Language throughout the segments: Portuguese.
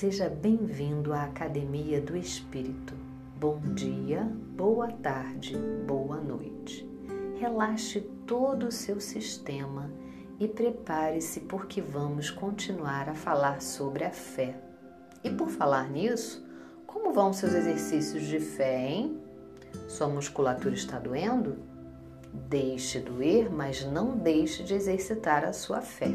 Seja bem-vindo à Academia do Espírito. Bom dia, boa tarde, boa noite. Relaxe todo o seu sistema e prepare-se porque vamos continuar a falar sobre a fé. E por falar nisso, como vão seus exercícios de fé, hein? Sua musculatura está doendo? Deixe doer, mas não deixe de exercitar a sua fé.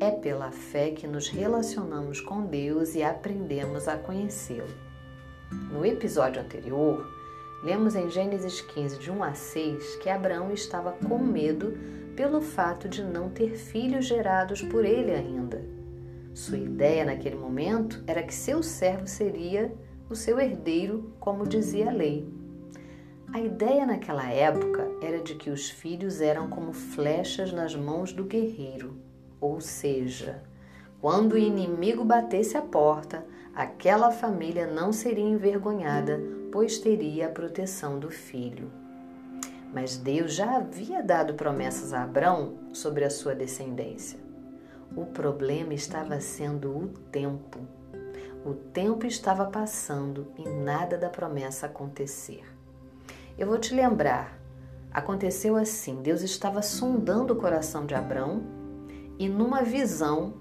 É pela fé que nos relacionamos com Deus e aprendemos a conhecê-lo. No episódio anterior, lemos em Gênesis 15, de 1 a 6, que Abraão estava com medo pelo fato de não ter filhos gerados por ele ainda. Sua ideia naquele momento era que seu servo seria o seu herdeiro, como dizia a lei. A ideia naquela época era de que os filhos eram como flechas nas mãos do guerreiro ou seja, quando o inimigo batesse a porta, aquela família não seria envergonhada, pois teria a proteção do filho. Mas Deus já havia dado promessas a Abraão sobre a sua descendência. O problema estava sendo o tempo. O tempo estava passando e nada da promessa acontecer. Eu vou te lembrar, aconteceu assim: Deus estava sondando o coração de Abraão e numa visão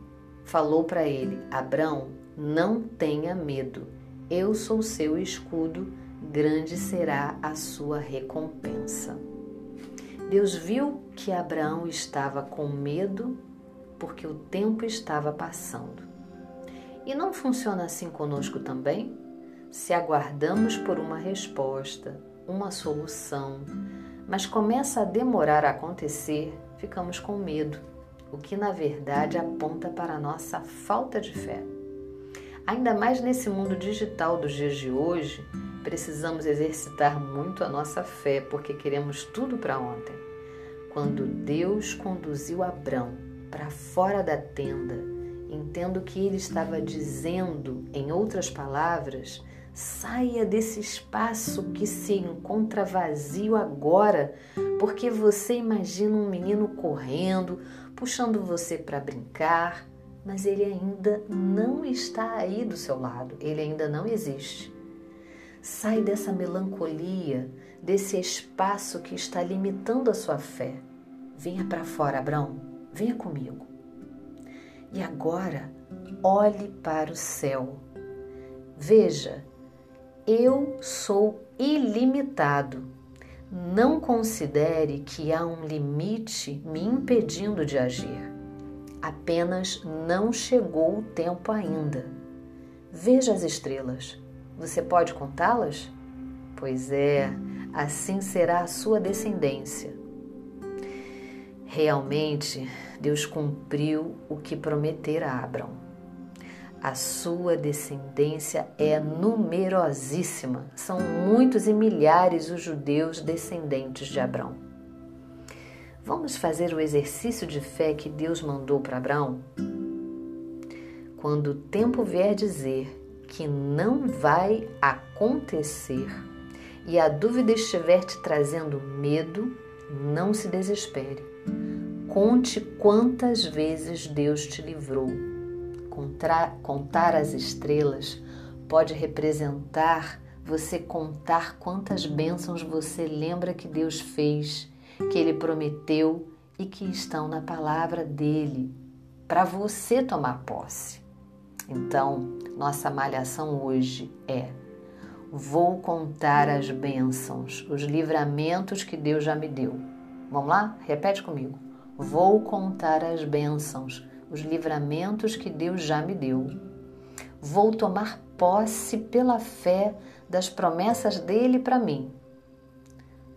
falou para ele: Abrão, não tenha medo, eu sou seu escudo, grande será a sua recompensa. Deus viu que Abraão estava com medo porque o tempo estava passando. E não funciona assim conosco também? Se aguardamos por uma resposta, uma solução, mas começa a demorar a acontecer, ficamos com medo o que na verdade aponta para a nossa falta de fé. Ainda mais nesse mundo digital dos dias de hoje, precisamos exercitar muito a nossa fé porque queremos tudo para ontem. Quando Deus conduziu Abrão para fora da tenda, entendo que ele estava dizendo, em outras palavras, Saia desse espaço que se encontra vazio agora, porque você imagina um menino correndo, puxando você para brincar, mas ele ainda não está aí do seu lado, ele ainda não existe. Sai dessa melancolia, desse espaço que está limitando a sua fé. Venha para fora, Abraão, venha comigo. E agora, olhe para o céu. Veja eu sou ilimitado. Não considere que há um limite me impedindo de agir. Apenas não chegou o tempo ainda. Veja as estrelas. Você pode contá-las? Pois é, assim será a sua descendência. Realmente, Deus cumpriu o que prometera a Abraão. A sua descendência é numerosíssima. São muitos e milhares os judeus descendentes de Abraão. Vamos fazer o exercício de fé que Deus mandou para Abraão? Quando o tempo vier dizer que não vai acontecer e a dúvida estiver te trazendo medo, não se desespere. Conte quantas vezes Deus te livrou contar as estrelas pode representar você contar quantas bênçãos você lembra que Deus fez, que Ele prometeu e que estão na palavra dele, para você tomar posse. Então, nossa malhação hoje é: vou contar as bênçãos, os livramentos que Deus já me deu. Vamos lá? Repete comigo. Vou contar as bênçãos, os livramentos que Deus já me deu. Vou tomar posse pela fé das promessas dele para mim.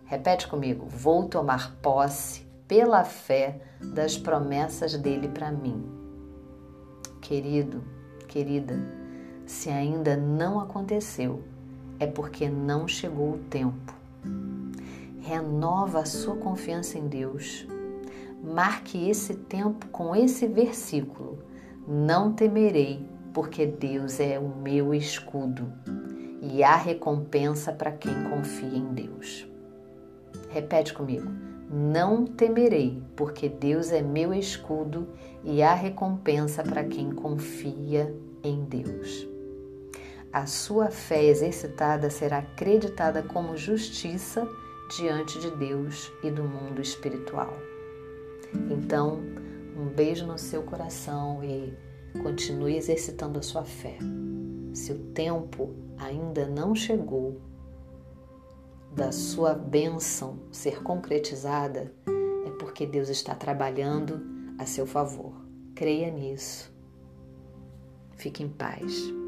Repete comigo. Vou tomar posse pela fé das promessas dele para mim. Querido, querida, se ainda não aconteceu, é porque não chegou o tempo. Renova a sua confiança em Deus Marque esse tempo com esse versículo: Não temerei, porque Deus é o meu escudo e há recompensa para quem confia em Deus. Repete comigo: Não temerei, porque Deus é meu escudo e há recompensa para quem confia em Deus. A sua fé exercitada será acreditada como justiça diante de Deus e do mundo espiritual. Então, um beijo no seu coração e continue exercitando a sua fé. Se o tempo ainda não chegou da sua bênção ser concretizada, é porque Deus está trabalhando a seu favor. Creia nisso. Fique em paz.